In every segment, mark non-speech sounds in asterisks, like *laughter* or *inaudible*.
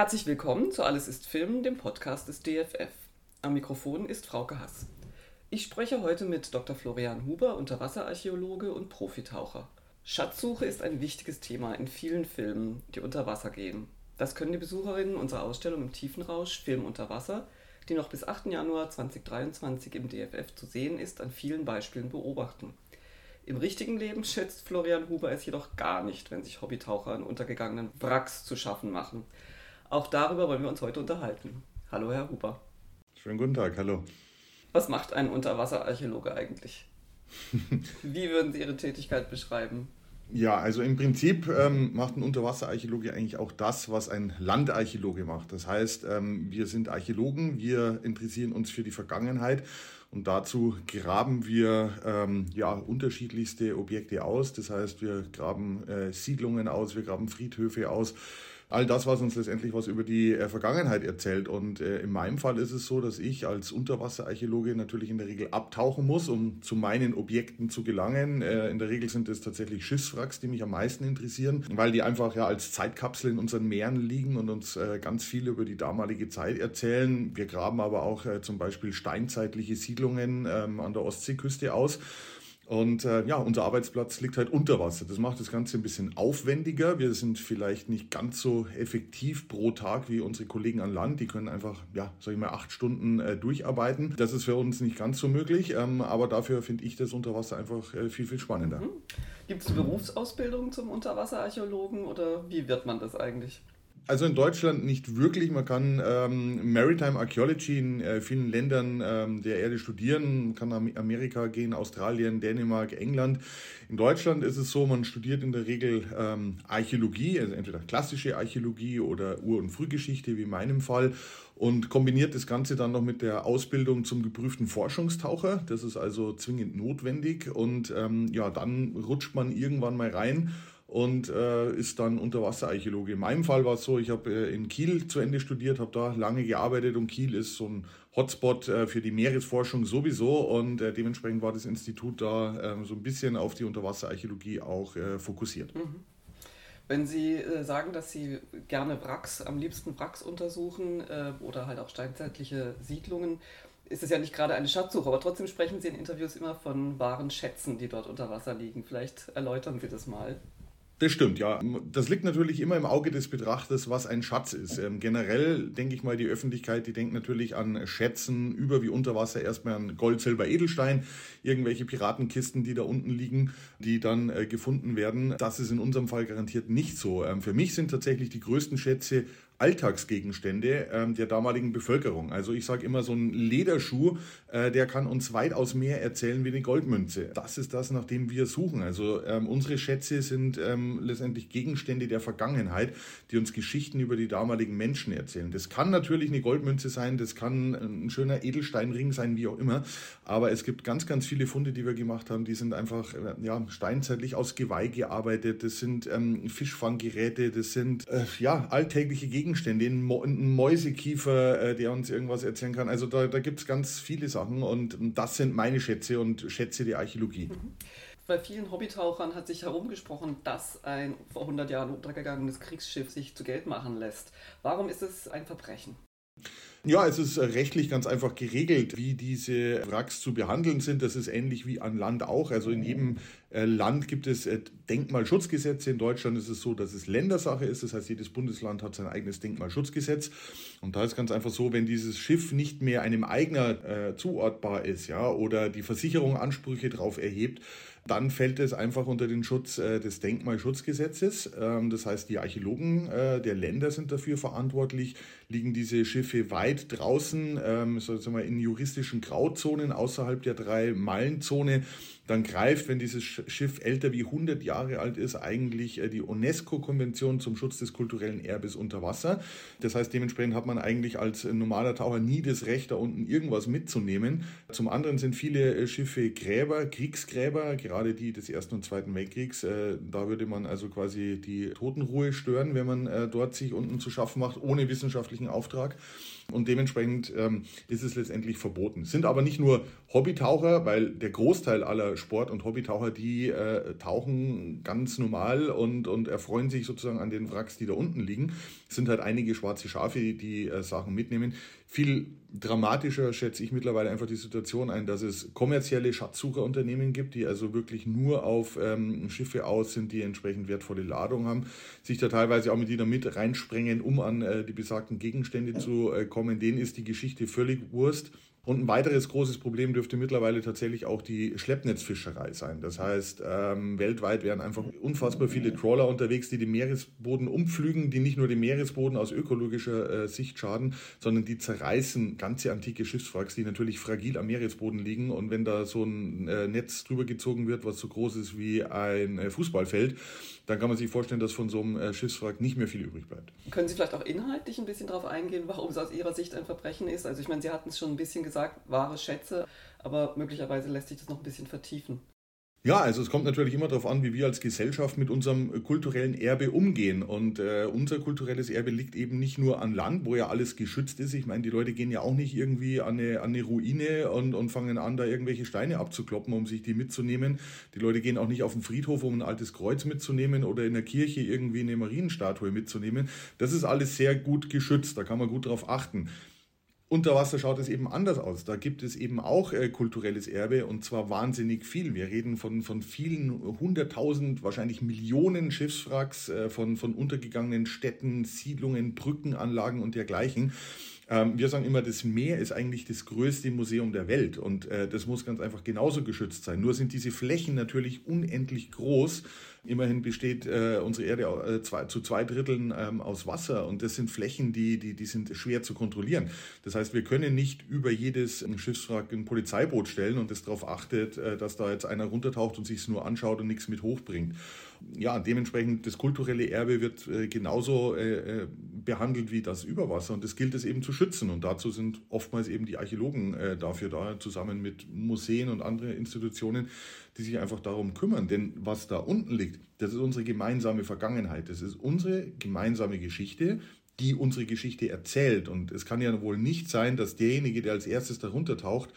Herzlich willkommen zu Alles ist Film, dem Podcast des DFF. Am Mikrofon ist Frauke Hass. Ich spreche heute mit Dr. Florian Huber, Unterwasserarchäologe und Profitaucher. Schatzsuche ist ein wichtiges Thema in vielen Filmen, die unter Wasser gehen. Das können die Besucherinnen unserer Ausstellung im Tiefenrausch Film unter Wasser, die noch bis 8. Januar 2023 im DFF zu sehen ist, an vielen Beispielen beobachten. Im richtigen Leben schätzt Florian Huber es jedoch gar nicht, wenn sich Hobbytaucher an untergegangenen Wracks zu schaffen machen. Auch darüber wollen wir uns heute unterhalten. Hallo, Herr Huber. Schönen guten Tag, hallo. Was macht ein Unterwasserarchäologe eigentlich? *laughs* Wie würden Sie Ihre Tätigkeit beschreiben? Ja, also im Prinzip ähm, macht ein Unterwasserarchäologe eigentlich auch das, was ein Landarchäologe macht. Das heißt, ähm, wir sind Archäologen, wir interessieren uns für die Vergangenheit und dazu graben wir ähm, ja, unterschiedlichste Objekte aus. Das heißt, wir graben äh, Siedlungen aus, wir graben Friedhöfe aus, all das, was uns letztendlich was über die äh, Vergangenheit erzählt. Und äh, in meinem Fall ist es so, dass ich als Unterwasserarchäologe natürlich in der Regel abtauchen muss, um zu meinen Objekten zu gelangen. Äh, in der Regel sind es tatsächlich Schiffswracks, die mich am meisten interessieren, weil die einfach ja als Zeitkapsel in unseren Meeren liegen und uns äh, ganz viel über die damalige Zeit erzählen. Wir graben aber auch äh, zum Beispiel steinzeitliche Siedlungen ähm, an der Ostseeküste aus. Und äh, ja, unser Arbeitsplatz liegt halt unter Wasser. Das macht das Ganze ein bisschen aufwendiger. Wir sind vielleicht nicht ganz so effektiv pro Tag wie unsere Kollegen an Land. Die können einfach, ja, sag ich mal, acht Stunden äh, durcharbeiten. Das ist für uns nicht ganz so möglich. Ähm, aber dafür finde ich das Unterwasser einfach äh, viel, viel spannender. Mhm. Gibt es Berufsausbildung zum Unterwasserarchäologen oder wie wird man das eigentlich? Also in Deutschland nicht wirklich. Man kann ähm, Maritime Archaeology in äh, vielen Ländern ähm, der Erde studieren. Man kann nach Amerika gehen, Australien, Dänemark, England. In Deutschland ist es so, man studiert in der Regel ähm, Archäologie, also entweder klassische Archäologie oder Ur- und Frühgeschichte, wie in meinem Fall, und kombiniert das Ganze dann noch mit der Ausbildung zum geprüften Forschungstaucher. Das ist also zwingend notwendig. Und ähm, ja, dann rutscht man irgendwann mal rein und äh, ist dann Unterwasserarchäologe. In meinem Fall war es so, ich habe äh, in Kiel zu Ende studiert, habe da lange gearbeitet und Kiel ist so ein Hotspot äh, für die Meeresforschung sowieso und äh, dementsprechend war das Institut da ähm, so ein bisschen auf die Unterwasserarchäologie auch äh, fokussiert. Mhm. Wenn Sie äh, sagen, dass Sie gerne Wracks, am liebsten Wracks untersuchen oder halt auch steinzeitliche Siedlungen, ist es ja nicht gerade eine Schatzsuche, aber trotzdem sprechen Sie in Interviews immer von wahren Schätzen, die dort unter Wasser liegen. Vielleicht erläutern Sie das mal. Das stimmt, ja. Das liegt natürlich immer im Auge des Betrachters, was ein Schatz ist. Ähm, generell denke ich mal, die Öffentlichkeit, die denkt natürlich an Schätzen über wie unter Wasser erstmal an Gold, Silber, Edelstein, irgendwelche Piratenkisten, die da unten liegen, die dann äh, gefunden werden. Das ist in unserem Fall garantiert nicht so. Ähm, für mich sind tatsächlich die größten Schätze Alltagsgegenstände ähm, der damaligen Bevölkerung. Also ich sage immer, so ein Lederschuh, äh, der kann uns weitaus mehr erzählen wie eine Goldmünze. Das ist das, nach dem wir suchen. Also ähm, unsere Schätze sind ähm, letztendlich Gegenstände der Vergangenheit, die uns Geschichten über die damaligen Menschen erzählen. Das kann natürlich eine Goldmünze sein, das kann ein schöner Edelsteinring sein, wie auch immer. Aber es gibt ganz, ganz viele Funde, die wir gemacht haben, die sind einfach äh, ja, steinzeitlich aus Geweih gearbeitet. Das sind ähm, Fischfanggeräte, das sind äh, ja alltägliche Gegenstände Gegenstände, ein Mäusekiefer, äh, der uns irgendwas erzählen kann. Also da, da gibt es ganz viele Sachen und das sind meine Schätze und Schätze der Archäologie. Mhm. Bei vielen Hobbytauchern hat sich herumgesprochen, dass ein vor 100 Jahren untergegangenes Kriegsschiff sich zu Geld machen lässt. Warum ist es ein Verbrechen? Ja, es ist rechtlich ganz einfach geregelt, wie diese Wracks zu behandeln sind. Das ist ähnlich wie an Land auch. Also in jedem äh, Land gibt es äh, Denkmalschutzgesetze. In Deutschland ist es so, dass es Ländersache ist. Das heißt, jedes Bundesland hat sein eigenes Denkmalschutzgesetz. Und da ist ganz einfach so, wenn dieses Schiff nicht mehr einem Eigner äh, zuortbar ist, ja, oder die Versicherung Ansprüche darauf erhebt, dann fällt es einfach unter den Schutz äh, des Denkmalschutzgesetzes. Ähm, das heißt, die Archäologen äh, der Länder sind dafür verantwortlich, liegen diese Schiffe weit draußen, ähm, sozusagen in juristischen Grauzonen außerhalb der drei Meilenzone dann greift, wenn dieses Schiff älter wie 100 Jahre alt ist, eigentlich äh, die UNESCO-Konvention zum Schutz des kulturellen Erbes unter Wasser. Das heißt, dementsprechend hat man eigentlich als normaler Taucher nie das Recht, da unten irgendwas mitzunehmen. Zum anderen sind viele äh, Schiffe Gräber, Kriegsgräber, gerade die des Ersten und Zweiten Weltkriegs. Äh, da würde man also quasi die Totenruhe stören, wenn man dort sich unten zu schaffen macht, ohne wissenschaftlichen Auftrag. Und dementsprechend ähm, ist es letztendlich verboten. Es sind aber nicht nur Hobbytaucher, weil der Großteil aller Sport- und Hobbytaucher, die äh, tauchen ganz normal und, und erfreuen sich sozusagen an den Wracks, die da unten liegen. Es sind halt einige schwarze Schafe, die, die äh, Sachen mitnehmen. Viel dramatischer schätze ich mittlerweile einfach die Situation ein, dass es kommerzielle Schatzsucherunternehmen gibt, die also wirklich nur auf ähm, Schiffe aus sind, die entsprechend wertvolle Ladung haben, sich da teilweise auch mit jeder mit reinsprengen, um an äh, die besagten Gegenstände zu äh, kommen. Denen ist die Geschichte völlig Wurst. Und ein weiteres großes Problem dürfte mittlerweile tatsächlich auch die Schleppnetzfischerei sein. Das heißt, ähm, weltweit werden einfach unfassbar viele Trawler unterwegs, die den Meeresboden umpflügen, die nicht nur den Meeresboden aus ökologischer äh, Sicht schaden, sondern die zerreißen ganze antike Schiffswracks, die natürlich fragil am Meeresboden liegen. Und wenn da so ein äh, Netz drüber gezogen wird, was so groß ist wie ein äh, Fußballfeld, dann kann man sich vorstellen, dass von so einem äh, Schiffswrack nicht mehr viel übrig bleibt. Können Sie vielleicht auch inhaltlich ein bisschen darauf eingehen, warum es aus Ihrer Sicht ein Verbrechen ist? Also ich meine, Sie hatten es schon ein bisschen gesagt, wahre Schätze, aber möglicherweise lässt sich das noch ein bisschen vertiefen. Ja, also es kommt natürlich immer darauf an, wie wir als Gesellschaft mit unserem kulturellen Erbe umgehen. Und äh, unser kulturelles Erbe liegt eben nicht nur an Land, wo ja alles geschützt ist. Ich meine, die Leute gehen ja auch nicht irgendwie an eine, an eine Ruine und, und fangen an, da irgendwelche Steine abzukloppen, um sich die mitzunehmen. Die Leute gehen auch nicht auf den Friedhof, um ein altes Kreuz mitzunehmen oder in der Kirche irgendwie eine Marienstatue mitzunehmen. Das ist alles sehr gut geschützt, da kann man gut drauf achten. Unter Wasser schaut es eben anders aus. Da gibt es eben auch äh, kulturelles Erbe und zwar wahnsinnig viel. Wir reden von, von vielen hunderttausend, wahrscheinlich Millionen Schiffswracks, äh, von, von untergegangenen Städten, Siedlungen, Brückenanlagen und dergleichen. Ähm, wir sagen immer, das Meer ist eigentlich das größte Museum der Welt und äh, das muss ganz einfach genauso geschützt sein. Nur sind diese Flächen natürlich unendlich groß. Immerhin besteht äh, unsere Erde äh, zwei, zu zwei Dritteln ähm, aus Wasser und das sind Flächen, die, die, die sind schwer zu kontrollieren. Das heißt, wir können nicht über jedes Schiffswrack ein Polizeiboot stellen und das darauf achtet, äh, dass da jetzt einer runtertaucht und sich es nur anschaut und nichts mit hochbringt ja, dementsprechend das kulturelle Erbe wird äh, genauso äh, äh, behandelt wie das Überwasser und das gilt es eben zu schützen und dazu sind oftmals eben die Archäologen äh, dafür da, zusammen mit Museen und anderen Institutionen, die sich einfach darum kümmern. Denn was da unten liegt, das ist unsere gemeinsame Vergangenheit, das ist unsere gemeinsame Geschichte, die unsere Geschichte erzählt. Und es kann ja wohl nicht sein, dass derjenige, der als erstes darunter taucht,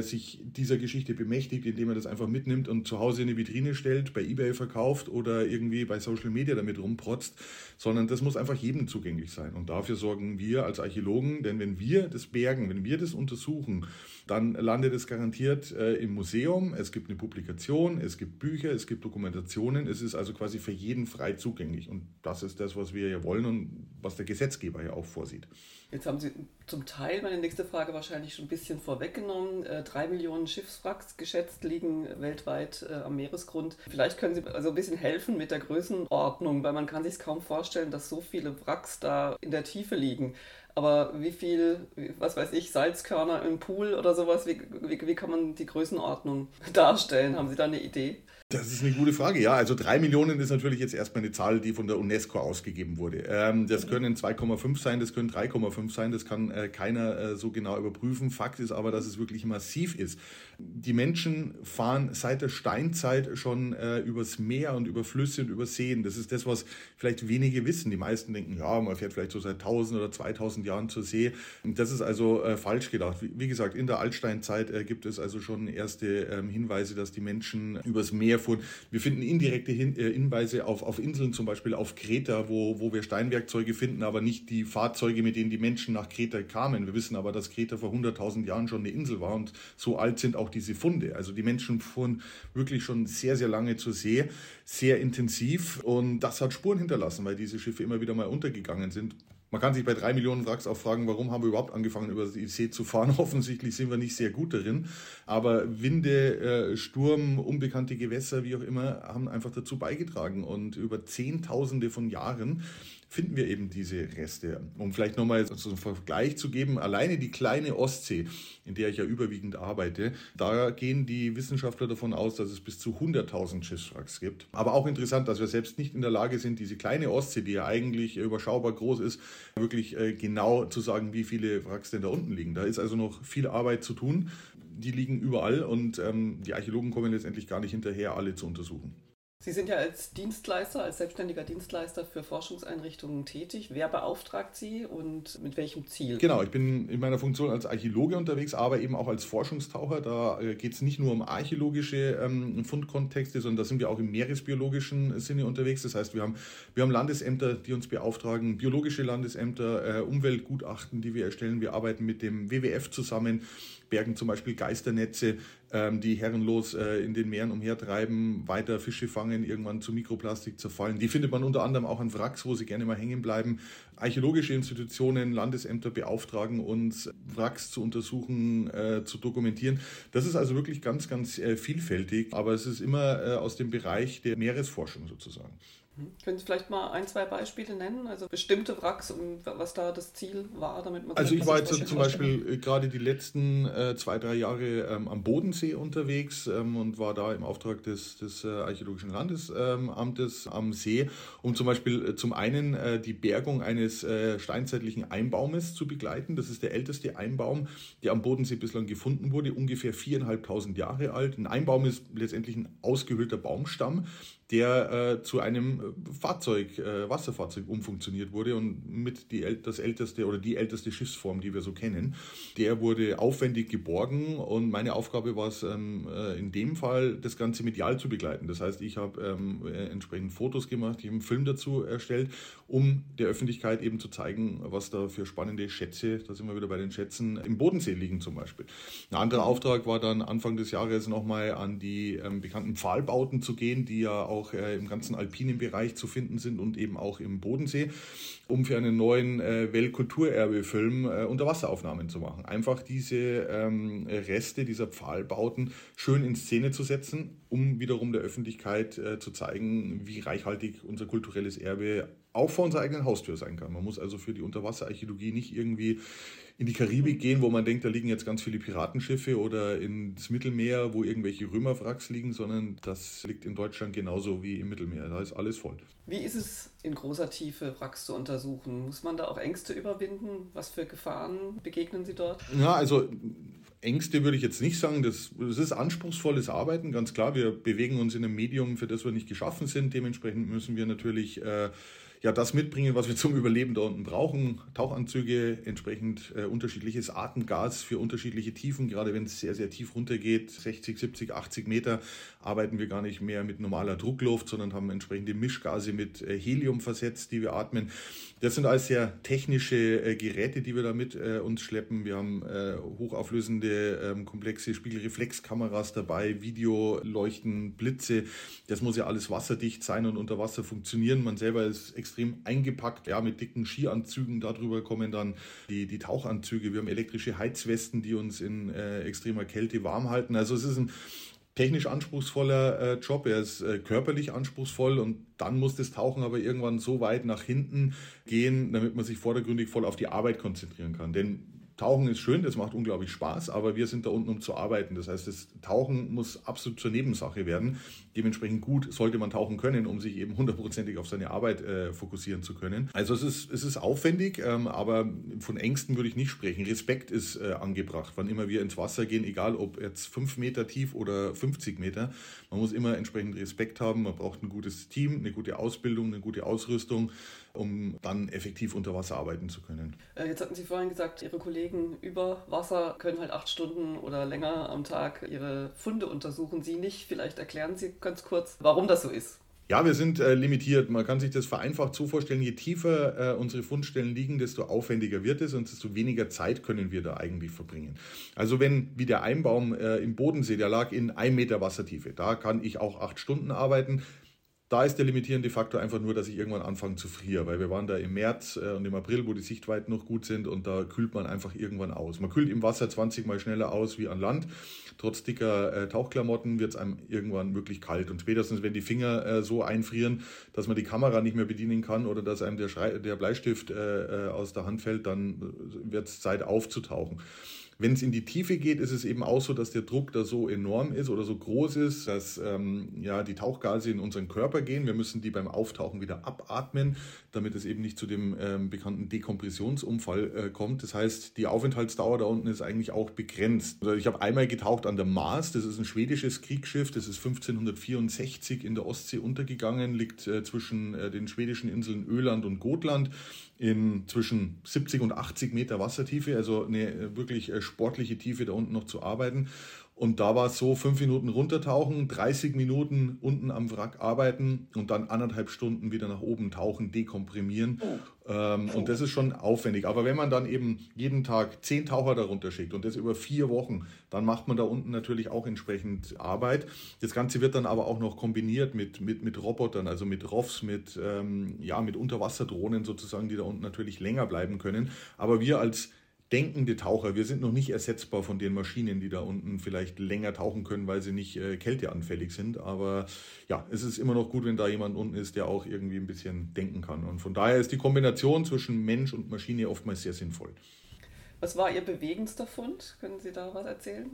sich dieser Geschichte bemächtigt, indem er das einfach mitnimmt und zu Hause in eine Vitrine stellt, bei eBay verkauft oder irgendwie bei Social Media damit rumprotzt, sondern das muss einfach jedem zugänglich sein. Und dafür sorgen wir als Archäologen, denn wenn wir das bergen, wenn wir das untersuchen, dann landet es garantiert äh, im Museum. Es gibt eine Publikation, es gibt Bücher, es gibt Dokumentationen. Es ist also quasi für jeden frei zugänglich. Und das ist das, was wir ja wollen und was der Gesetzgeber ja auch vorsieht. Jetzt haben Sie zum Teil meine nächste Frage wahrscheinlich schon ein bisschen vorweggenommen. Äh, drei Millionen Schiffswracks geschätzt liegen weltweit äh, am Meeresgrund. Vielleicht können Sie also ein bisschen helfen mit der Größenordnung, weil man kann sich kaum vorstellen, dass so viele Wracks da in der Tiefe liegen. Aber wie viel, was weiß ich, Salzkörner im Pool oder sowas, wie, wie, wie kann man die Größenordnung *laughs* darstellen? Haben Sie da eine Idee? Das ist eine gute Frage, ja. Also drei Millionen ist natürlich jetzt erstmal eine Zahl, die von der UNESCO ausgegeben wurde. Ähm, das können 2,5 sein, das können 3,5 sein, das kann äh, keiner äh, so genau überprüfen. Fakt ist aber, dass es wirklich massiv ist. Die Menschen fahren seit der Steinzeit schon äh, übers Meer und über Flüsse und über Seen. Das ist das, was vielleicht wenige wissen. Die meisten denken, ja, man fährt vielleicht so seit 1000 oder 2000 Jahren zur See. Das ist also falsch gedacht. Wie, gesagt, in der Altsteinzeit gibt es also schon erste ähm, Hinweise, dass die Menschen übers Meer fuhren. Wir finden indirekte Hin äh, Hinweise auf, auf Inseln, zum Beispiel auf Kreta, wo, wo wir Steinwerkzeuge finden, aber nicht die Fahrzeuge, mit denen die Menschen nach Kreta kamen. Wir wissen aber, dass Kreta vor 100.000 Jahren schon eine Insel war und so alt sind auch diese Funde. Also die Menschen fuhren wirklich schon sehr, sehr lange zur See, sehr intensiv und das hat Spuren hinterlassen, weil diese Schiffe immer wieder mal untergegangen sind. Man kann sich bei drei Millionen Wracks auch fragen, warum haben wir überhaupt angefangen, über die See zu fahren? *laughs* Offensichtlich sind wir nicht sehr gut darin. Aber Winde, äh, Sturm, unbekannte Gewässer, wie auch immer, haben einfach dazu beigetragen. Und über Zehntausende von Jahren finden wir eben diese Reste. Um vielleicht nochmal so einen Vergleich zu geben, alleine die kleine Ostsee, in der ich ja überwiegend arbeite, da gehen die Wissenschaftler davon aus, dass es bis zu 100.000 Schiffswracks gibt. Aber auch interessant, dass wir selbst nicht in der Lage sind, diese kleine Ostsee, die ja eigentlich überschaubar groß ist, wirklich äh, genau zu sagen, wie viele Wracks denn da unten liegen. Da ist also noch viel Arbeit zu tun. Die liegen überall und ähm, die Archäologen kommen letztendlich gar nicht hinterher, alle zu untersuchen. Sie sind ja als Dienstleister, als selbstständiger Dienstleister für Forschungseinrichtungen tätig. Wer beauftragt Sie und mit welchem Ziel? Genau, ich bin in meiner Funktion als Archäologe unterwegs, aber eben auch als Forschungstaucher. Da äh, geht es nicht nur um archäologische ähm, Fundkontexte, sondern da sind wir auch im meeresbiologischen Sinne unterwegs. Das heißt, wir haben, wir haben Landesämter, die uns beauftragen, biologische Landesämter, äh, Umweltgutachten, die wir erstellen. Wir arbeiten mit dem WWF zusammen bergen zum Beispiel Geisternetze, die herrenlos äh, in den Meeren umhertreiben, weiter Fische fangen, irgendwann zu Mikroplastik zerfallen. Die findet man unter anderem auch an Wracks, wo sie gerne mal hängen bleiben. Archäologische Institutionen, Landesämter beauftragen uns, Wracks zu untersuchen, äh, zu dokumentieren. Das ist also wirklich ganz, ganz äh, vielfältig, aber es ist immer aus dem Bereich der Meeresforschung sozusagen. Können Sie vielleicht mal ein, zwei Beispiele nennen? Also bestimmte Wracks und was da das Ziel war, damit man Also ich war jetzt zum Beispiel äh, gerade die letzten äh, zwei, drei Jahre ähm, am Bodensee unterwegs ähm, und war da im Auftrag des, des äh, Archäologischen Landesamtes ähm, am See, um zum Beispiel äh, zum einen äh, die Bergung eines äh, steinzeitlichen Einbaumes zu begleiten. Das ist der älteste Einbaum, der am Bodensee bislang gefunden wurde, ungefähr viereinhalbtausend Jahre alt. Ein Einbaum ist letztendlich ein ausgehöhlter Baumstamm, der äh, zu einem äh, Fahrzeug, äh, Wasserfahrzeug umfunktioniert wurde und mit die, das älteste oder die älteste Schiffsform, die wir so kennen. Der wurde aufwendig geborgen und meine Aufgabe war es ähm, äh, in dem Fall, das Ganze medial zu begleiten. Das heißt, ich habe ähm, äh, entsprechend Fotos gemacht, ich habe einen Film dazu erstellt, um der Öffentlichkeit eben zu zeigen, was da für spannende Schätze, da sind wir wieder bei den Schätzen, im Bodensee liegen zum Beispiel. Ein anderer Auftrag war dann Anfang des Jahres nochmal an die ähm, bekannten Pfahlbauten zu gehen, die ja auch auch äh, im ganzen alpinen Bereich zu finden sind und eben auch im Bodensee, um für einen neuen äh, Weltkulturerbefilm äh, Unterwasseraufnahmen zu machen. Einfach diese ähm, Reste dieser Pfahlbauten schön in Szene zu setzen, um wiederum der Öffentlichkeit äh, zu zeigen, wie reichhaltig unser kulturelles Erbe auch vor unserer eigenen Haustür sein kann. Man muss also für die Unterwasserarchäologie nicht irgendwie in die Karibik gehen, wo man denkt, da liegen jetzt ganz viele Piratenschiffe oder ins Mittelmeer, wo irgendwelche Römerwracks liegen, sondern das liegt in Deutschland genauso wie im Mittelmeer. Da ist alles voll. Wie ist es in großer Tiefe Wracks zu untersuchen? Muss man da auch Ängste überwinden? Was für Gefahren begegnen Sie dort? Ja, also Ängste würde ich jetzt nicht sagen. Das, das ist anspruchsvolles Arbeiten, ganz klar. Wir bewegen uns in einem Medium, für das wir nicht geschaffen sind. Dementsprechend müssen wir natürlich äh, ja, das mitbringen, was wir zum Überleben da unten brauchen. Tauchanzüge, entsprechend äh, unterschiedliches Atemgas für unterschiedliche Tiefen. Gerade wenn es sehr, sehr tief runtergeht, 60, 70, 80 Meter, arbeiten wir gar nicht mehr mit normaler Druckluft, sondern haben entsprechende Mischgase mit äh, Helium versetzt, die wir atmen. Das sind alles sehr technische äh, Geräte, die wir da mit äh, uns schleppen. Wir haben äh, hochauflösende, ähm, komplexe Spiegelreflexkameras dabei, Videoleuchten, Blitze. Das muss ja alles wasserdicht sein und unter Wasser funktionieren. Man selber ist extrem extrem eingepackt, ja, mit dicken Skianzügen. Darüber kommen dann die, die Tauchanzüge. Wir haben elektrische Heizwesten, die uns in äh, extremer Kälte warm halten. Also es ist ein technisch anspruchsvoller äh, Job, er ist äh, körperlich anspruchsvoll und dann muss das Tauchen aber irgendwann so weit nach hinten gehen, damit man sich vordergründig voll auf die Arbeit konzentrieren kann. Denn Tauchen ist schön, das macht unglaublich Spaß, aber wir sind da unten, um zu arbeiten. Das heißt, das Tauchen muss absolut zur Nebensache werden. Dementsprechend gut sollte man tauchen können, um sich eben hundertprozentig auf seine Arbeit äh, fokussieren zu können. Also es ist, es ist aufwendig, ähm, aber von Ängsten würde ich nicht sprechen. Respekt ist äh, angebracht, wann immer wir ins Wasser gehen, egal ob jetzt fünf Meter tief oder 50 Meter. Man muss immer entsprechend Respekt haben. Man braucht ein gutes Team, eine gute Ausbildung, eine gute Ausrüstung um dann effektiv unter Wasser arbeiten zu können. Äh, jetzt hatten Sie vorhin gesagt, Ihre Kollegen über Wasser können halt acht Stunden oder länger am Tag ihre Funde untersuchen. Sie nicht. Vielleicht erklären Sie ganz kurz, warum das so ist. Ja, wir sind äh, limitiert. Man kann sich das vereinfacht so vorstellen, je tiefer äh, unsere Fundstellen liegen, desto aufwendiger wird es und desto weniger Zeit können wir da eigentlich verbringen. Also wenn, wie der Einbaum äh, im Bodensee, der lag in einem Meter Wassertiefe, da kann ich auch acht Stunden arbeiten. Da ist der limitierende Faktor einfach nur, dass ich irgendwann anfange zu frieren, weil wir waren da im März äh, und im April, wo die Sichtweiten noch gut sind und da kühlt man einfach irgendwann aus. Man kühlt im Wasser 20 mal schneller aus wie an Land. Trotz dicker äh, Tauchklamotten wird es einem irgendwann wirklich kalt und spätestens, wenn die Finger äh, so einfrieren, dass man die Kamera nicht mehr bedienen kann oder dass einem der, Schrei der Bleistift äh, äh, aus der Hand fällt, dann äh, wird es Zeit aufzutauchen. Wenn es in die Tiefe geht, ist es eben auch so, dass der Druck da so enorm ist oder so groß ist, dass ähm, ja, die Tauchgase in unseren Körper gehen. Wir müssen die beim Auftauchen wieder abatmen, damit es eben nicht zu dem ähm, bekannten Dekompressionsunfall äh, kommt. Das heißt, die Aufenthaltsdauer da unten ist eigentlich auch begrenzt. Also ich habe einmal getaucht an der Mars, das ist ein schwedisches Kriegsschiff, das ist 1564 in der Ostsee untergegangen, liegt äh, zwischen äh, den schwedischen Inseln Öland und Gotland in zwischen 70 und 80 Meter Wassertiefe, also eine äh, wirklich äh, sportliche Tiefe da unten noch zu arbeiten. Und da war es so, fünf Minuten runtertauchen, 30 Minuten unten am Wrack arbeiten und dann anderthalb Stunden wieder nach oben tauchen, dekomprimieren. Oh. Ähm, oh. Und das ist schon aufwendig. Aber wenn man dann eben jeden Tag zehn Taucher darunter schickt und das über vier Wochen, dann macht man da unten natürlich auch entsprechend Arbeit. Das Ganze wird dann aber auch noch kombiniert mit, mit, mit Robotern, also mit ROVs, mit, ähm, ja, mit Unterwasserdrohnen sozusagen, die da unten natürlich länger bleiben können. Aber wir als denkende Taucher. Wir sind noch nicht ersetzbar von den Maschinen, die da unten vielleicht länger tauchen können, weil sie nicht äh, kälteanfällig sind. Aber ja, es ist immer noch gut, wenn da jemand unten ist, der auch irgendwie ein bisschen denken kann. Und von daher ist die Kombination zwischen Mensch und Maschine oftmals sehr sinnvoll. Was war Ihr bewegendster Fund? Können Sie da was erzählen?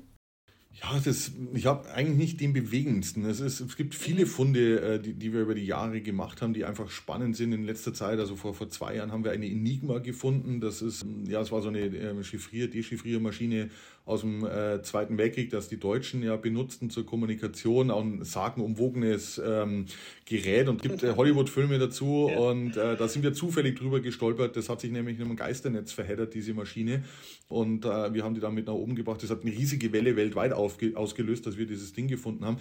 Ja, das, ich habe eigentlich nicht den bewegendsten. Es, ist, es gibt viele Funde, äh, die, die wir über die Jahre gemacht haben, die einfach spannend sind in letzter Zeit. Also vor, vor zwei Jahren haben wir eine Enigma gefunden. Das ist, ja, es war so eine äh, Chiffrier-, Dechiffriermaschine aus dem äh, Zweiten Weltkrieg, das die Deutschen ja benutzten zur Kommunikation, auch ein sagenumwogenes ähm, Gerät und gibt äh, Hollywood-Filme dazu. Ja. Und äh, da sind wir zufällig drüber gestolpert. Das hat sich nämlich in einem Geisternetz verheddert, diese Maschine. Und äh, wir haben die dann mit nach oben gebracht. Das hat eine riesige Welle weltweit ausgelöst, dass wir dieses Ding gefunden haben.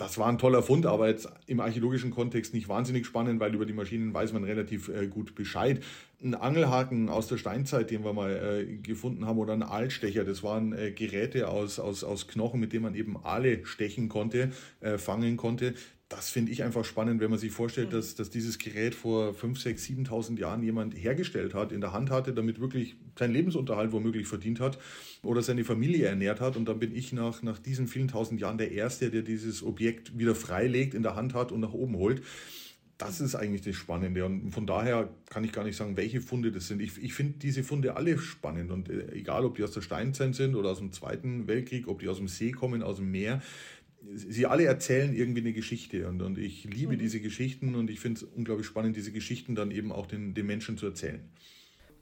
Das war ein toller Fund, aber jetzt im archäologischen Kontext nicht wahnsinnig spannend, weil über die Maschinen weiß man relativ äh, gut Bescheid. Ein Angelhaken aus der Steinzeit, den wir mal äh, gefunden haben, oder ein Aalstecher, das waren äh, Geräte aus, aus, aus Knochen, mit denen man eben Aale stechen konnte, äh, fangen konnte das finde ich einfach spannend, wenn man sich vorstellt, dass, dass dieses Gerät vor 5, 6, 7.000 Jahren jemand hergestellt hat, in der Hand hatte, damit wirklich seinen Lebensunterhalt womöglich verdient hat oder seine Familie ernährt hat. Und dann bin ich nach, nach diesen vielen tausend Jahren der Erste, der dieses Objekt wieder freilegt, in der Hand hat und nach oben holt. Das ist eigentlich das Spannende. Und von daher kann ich gar nicht sagen, welche Funde das sind. Ich, ich finde diese Funde alle spannend. Und äh, egal, ob die aus der Steinzeit sind oder aus dem Zweiten Weltkrieg, ob die aus dem See kommen, aus dem Meer, sie alle erzählen irgendwie eine Geschichte und, und ich liebe mhm. diese Geschichten und ich finde es unglaublich spannend, diese Geschichten dann eben auch den, den Menschen zu erzählen.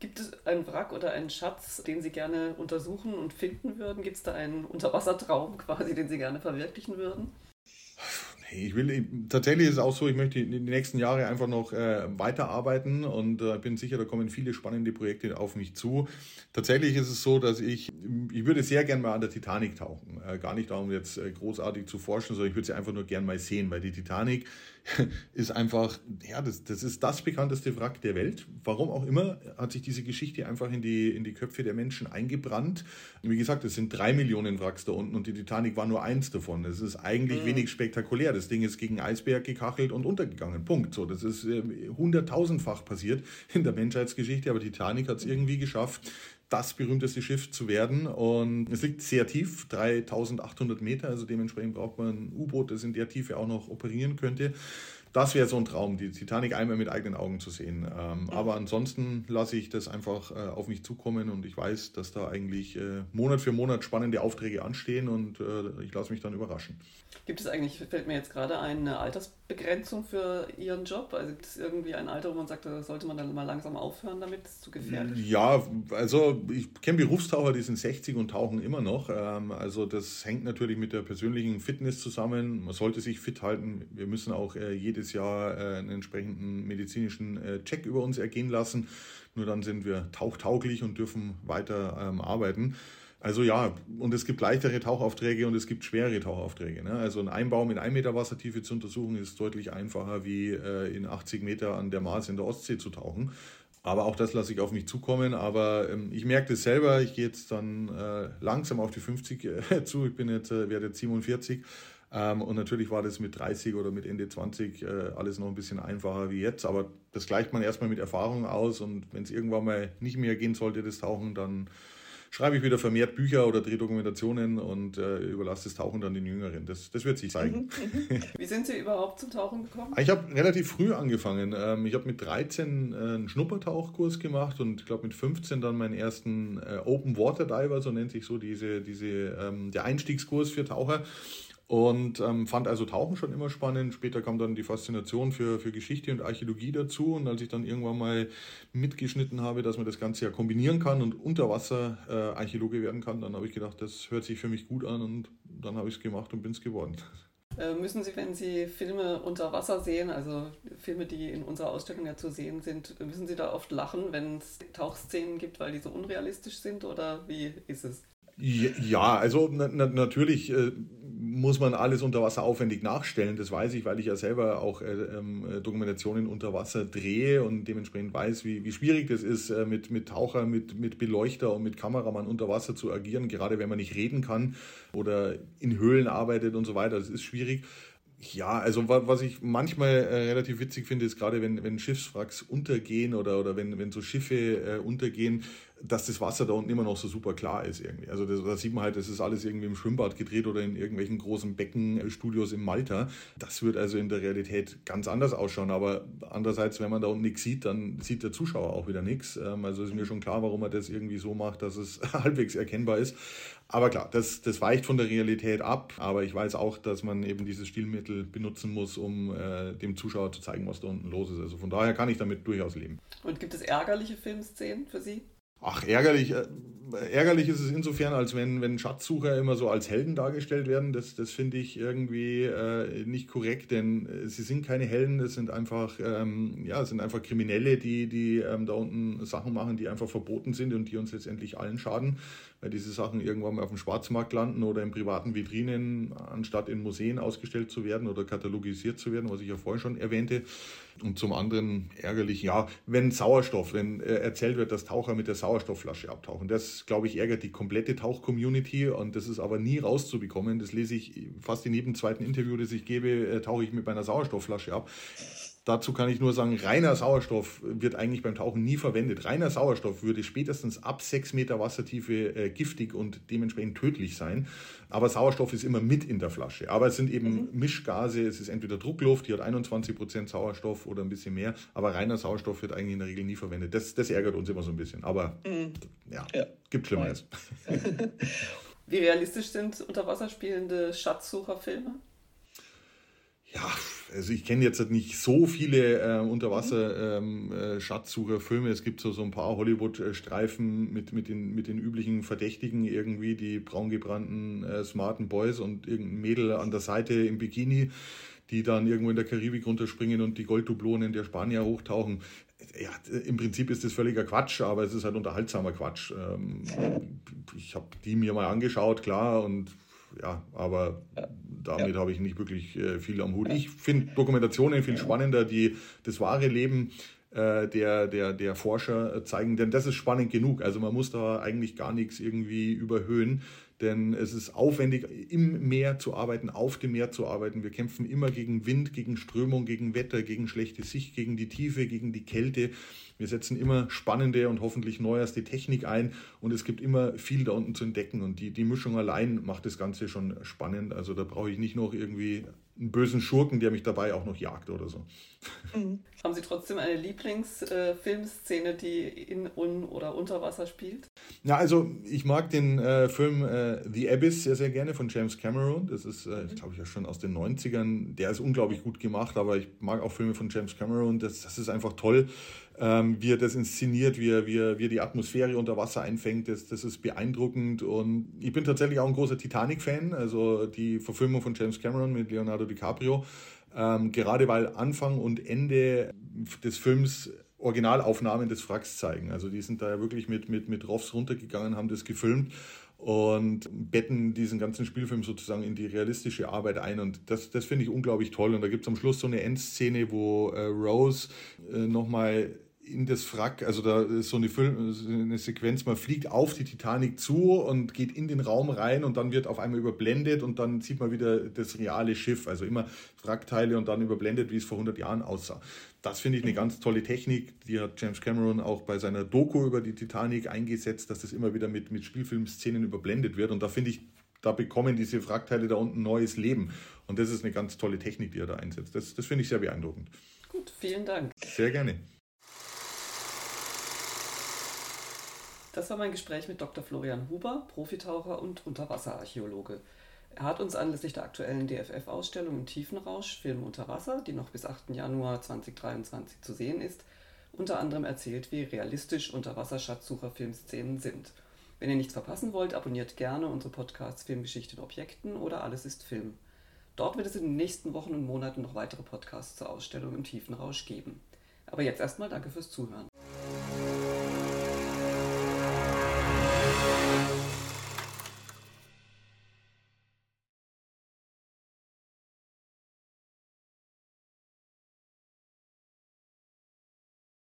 Gibt es einen Wrack oder einen Schatz, den Sie gerne untersuchen und finden würden? Gibt es da einen Unterwassertraum quasi, den Sie gerne verwirklichen würden? Ich will, tatsächlich ist es auch so, ich möchte die nächsten Jahre einfach noch äh, weiterarbeiten und äh, bin sicher, da kommen viele spannende Projekte auf mich zu. Tatsächlich ist es so, dass ich, ich würde sehr gern mal an der Titanic tauchen. Äh, gar nicht darum, jetzt äh, großartig zu forschen, sondern ich würde sie einfach nur gern mal sehen, weil die Titanic *laughs* ist einfach, ja, das, das ist das bekannteste Wrack der Welt. Warum auch immer hat sich diese Geschichte einfach in die, in die Köpfe der Menschen eingebrannt. wie gesagt, es sind drei Millionen Wracks da unten und die Titanic war nur eins davon. Das ist eigentlich mhm. wenig spektakulär. Das Ding ist gegen Eisberg gekachelt und untergegangen. Punkt. So, das ist äh, hunderttausendfach passiert in der Menschheitsgeschichte, aber Titanic hat es irgendwie geschafft, das berühmteste Schiff zu werden. Und es liegt sehr tief, 3800 Meter, also dementsprechend braucht man ein U-Boot, das in der Tiefe auch noch operieren könnte. Das wäre so ein Traum, die Titanic einmal mit eigenen Augen zu sehen. Ähm, aber ansonsten lasse ich das einfach äh, auf mich zukommen und ich weiß, dass da eigentlich äh, Monat für Monat spannende Aufträge anstehen und äh, ich lasse mich dann überraschen. Gibt es eigentlich, fällt mir jetzt gerade eine Altersbegrenzung für Ihren Job? Also gibt es irgendwie ein Alter, wo man sagt, da sollte man dann mal langsam aufhören damit, ist zu gefährlich? Ja, also ich kenne Berufstaucher, die sind 60 und tauchen immer noch. Ähm, also das hängt natürlich mit der persönlichen Fitness zusammen. Man sollte sich fit halten. Wir müssen auch äh, jedes Jahr äh, einen entsprechenden medizinischen äh, Check über uns ergehen lassen. Nur dann sind wir tauchtauglich und dürfen weiter ähm, arbeiten. Also ja, und es gibt leichtere Tauchaufträge und es gibt schwere Tauchaufträge. Ne? Also ein Einbaum in 1 Meter Wassertiefe zu untersuchen ist deutlich einfacher wie äh, in 80 Meter an der Mars in der Ostsee zu tauchen. Aber auch das lasse ich auf mich zukommen. Aber ähm, ich merke das selber. Ich gehe jetzt dann äh, langsam auf die 50 äh, *laughs* zu. Ich bin jetzt, äh, werde jetzt 47. Ähm, und natürlich war das mit 30 oder mit Ende 20 äh, alles noch ein bisschen einfacher wie jetzt. Aber das gleicht man erstmal mit Erfahrung aus. Und wenn es irgendwann mal nicht mehr gehen sollte, das Tauchen, dann schreibe ich wieder vermehrt Bücher oder drehe Dokumentationen und äh, überlasse das Tauchen dann den Jüngeren. Das, das wird sich zeigen. Mhm, mhm. Wie sind Sie überhaupt zum Tauchen gekommen? Ich habe relativ früh angefangen. Ähm, ich habe mit 13 äh, einen Schnuppertauchkurs gemacht und ich glaube mit 15 dann meinen ersten äh, Open Water Diver, so nennt sich so diese, diese, ähm, der Einstiegskurs für Taucher und ähm, fand also Tauchen schon immer spannend. Später kam dann die Faszination für, für Geschichte und Archäologie dazu. Und als ich dann irgendwann mal mitgeschnitten habe, dass man das Ganze ja kombinieren kann und Unterwasser äh, Archäologe werden kann, dann habe ich gedacht, das hört sich für mich gut an und dann habe ich es gemacht und bin es geworden. Äh, müssen Sie, wenn Sie Filme unter Wasser sehen, also Filme, die in unserer Ausstellung ja zu sehen sind, müssen Sie da oft lachen, wenn es Tauchszenen gibt, weil die so unrealistisch sind oder wie ist es? Ja, also na, natürlich äh, muss man alles unter Wasser aufwendig nachstellen. Das weiß ich, weil ich ja selber auch äh, ähm, Dokumentationen unter Wasser drehe und dementsprechend weiß, wie, wie schwierig das ist, äh, mit, mit Taucher, mit, mit Beleuchter und mit Kameramann unter Wasser zu agieren, gerade wenn man nicht reden kann oder in Höhlen arbeitet und so weiter. Das ist schwierig. Ja, also was ich manchmal äh, relativ witzig finde, ist gerade wenn, wenn Schiffswracks untergehen oder, oder wenn, wenn so Schiffe äh, untergehen, dass das Wasser da unten immer noch so super klar ist irgendwie. Also das, da sieht man halt, das ist alles irgendwie im Schwimmbad gedreht oder in irgendwelchen großen Beckenstudios in Malta. Das wird also in der Realität ganz anders ausschauen. Aber andererseits, wenn man da unten nichts sieht, dann sieht der Zuschauer auch wieder nichts. Ähm, also ist mir schon klar, warum er das irgendwie so macht, dass es *laughs* halbwegs erkennbar ist. Aber klar, das, das weicht von der Realität ab. Aber ich weiß auch, dass man eben dieses Stilmittel benutzen muss, um äh, dem Zuschauer zu zeigen, was da unten los ist. Also von daher kann ich damit durchaus leben. Und gibt es ärgerliche Filmszenen für Sie? Ach, ärgerlich. Äh, ärgerlich ist es insofern, als wenn, wenn Schatzsucher immer so als Helden dargestellt werden. Das, das finde ich irgendwie äh, nicht korrekt, denn äh, sie sind keine Helden, es sind einfach, ähm, ja, sind einfach Kriminelle, die, die ähm, da unten Sachen machen, die einfach verboten sind und die uns letztendlich allen schaden, weil diese Sachen irgendwann mal auf dem Schwarzmarkt landen oder in privaten Vitrinen, anstatt in Museen ausgestellt zu werden oder katalogisiert zu werden, was ich ja vorhin schon erwähnte. Und zum anderen ärgerlich, ja, wenn Sauerstoff, wenn äh, erzählt wird, dass Taucher mit der Sauerstoffflasche abtauchen. Das, glaube ich, ärgert die komplette Tauch-Community und das ist aber nie rauszubekommen. Das lese ich fast in jedem zweiten Interview, das ich gebe, äh, tauche ich mit meiner Sauerstoffflasche ab. Dazu kann ich nur sagen, reiner Sauerstoff wird eigentlich beim Tauchen nie verwendet. Reiner Sauerstoff würde spätestens ab 6 Meter Wassertiefe äh, giftig und dementsprechend tödlich sein. Aber Sauerstoff ist immer mit in der Flasche. Aber es sind eben mhm. Mischgase. Es ist entweder Druckluft, die hat 21 Prozent Sauerstoff oder ein bisschen mehr. Aber reiner Sauerstoff wird eigentlich in der Regel nie verwendet. Das, das ärgert uns immer so ein bisschen. Aber mhm. ja, ja, gibt Schlimmeres. *laughs* Wie realistisch sind unter Wasser spielende Schatzsucherfilme? Ja, also ich kenne jetzt nicht so viele äh, Unterwasser-Schatzsucher-Filme. Ähm, äh, es gibt so, so ein paar Hollywood-Streifen mit, mit, den, mit den üblichen Verdächtigen irgendwie, die braungebrannten äh, smarten Boys und irgendein Mädel an der Seite im Bikini, die dann irgendwo in der Karibik runterspringen und die Golddublonen der Spanier hochtauchen. Ja, im Prinzip ist das völliger Quatsch, aber es ist halt unterhaltsamer Quatsch. Ähm, ich habe die mir mal angeschaut, klar, und ja, aber ja. damit ja. habe ich nicht wirklich äh, viel am Hut. Ich finde Dokumentationen viel spannender, die das wahre Leben äh, der, der, der Forscher zeigen, denn das ist spannend genug. Also man muss da eigentlich gar nichts irgendwie überhöhen, denn es ist aufwendig, im Meer zu arbeiten, auf dem Meer zu arbeiten. Wir kämpfen immer gegen Wind, gegen Strömung, gegen Wetter, gegen schlechte Sicht, gegen die Tiefe, gegen die Kälte. Wir setzen immer spannende und hoffentlich neuerste Technik ein und es gibt immer viel da unten zu entdecken und die, die Mischung allein macht das Ganze schon spannend. Also da brauche ich nicht noch irgendwie einen bösen Schurken, der mich dabei auch noch jagt oder so. Mhm. *laughs* Haben Sie trotzdem eine Lieblingsfilmszene, äh, die in un oder unter Wasser spielt? Ja, also ich mag den äh, Film äh, The Abyss sehr, sehr gerne von James Cameron. Das ist, äh, mhm. glaube ich, ja schon aus den 90ern. Der ist unglaublich gut gemacht, aber ich mag auch Filme von James Cameron. Das, das ist einfach toll, ähm, wie er das inszeniert, wie er, wie, er, wie er die Atmosphäre unter Wasser einfängt. Das, das ist beeindruckend. Und ich bin tatsächlich auch ein großer Titanic-Fan. Also die Verfilmung von James Cameron mit Leonardo DiCaprio. Ähm, gerade weil Anfang und Ende des Films Originalaufnahmen des Wracks zeigen. Also die sind da ja wirklich mit, mit, mit Roffs runtergegangen, haben das gefilmt und betten diesen ganzen Spielfilm sozusagen in die realistische Arbeit ein. Und das, das finde ich unglaublich toll. Und da gibt es am Schluss so eine Endszene, wo äh, Rose äh, nochmal in das Wrack, also da ist so eine, Film, eine Sequenz, man fliegt auf die Titanic zu und geht in den Raum rein und dann wird auf einmal überblendet und dann sieht man wieder das reale Schiff, also immer Wrackteile und dann überblendet, wie es vor 100 Jahren aussah. Das finde ich eine ganz tolle Technik, die hat James Cameron auch bei seiner Doku über die Titanic eingesetzt, dass das immer wieder mit, mit Spielfilmszenen überblendet wird und da finde ich, da bekommen diese Wrackteile da unten neues Leben und das ist eine ganz tolle Technik, die er da einsetzt. Das, das finde ich sehr beeindruckend. Gut, vielen Dank. Sehr gerne. Das war mein Gespräch mit Dr. Florian Huber, Profitaucher und Unterwasserarchäologe. Er hat uns anlässlich der aktuellen DFF-Ausstellung im Tiefenrausch Film unter Wasser, die noch bis 8. Januar 2023 zu sehen ist, unter anderem erzählt, wie realistisch Unterwasserschatzsucher-Filmszenen sind. Wenn ihr nichts verpassen wollt, abonniert gerne unsere Podcasts Filmgeschichte in Objekten oder Alles ist Film. Dort wird es in den nächsten Wochen und Monaten noch weitere Podcasts zur Ausstellung im Tiefenrausch geben. Aber jetzt erstmal danke fürs Zuhören.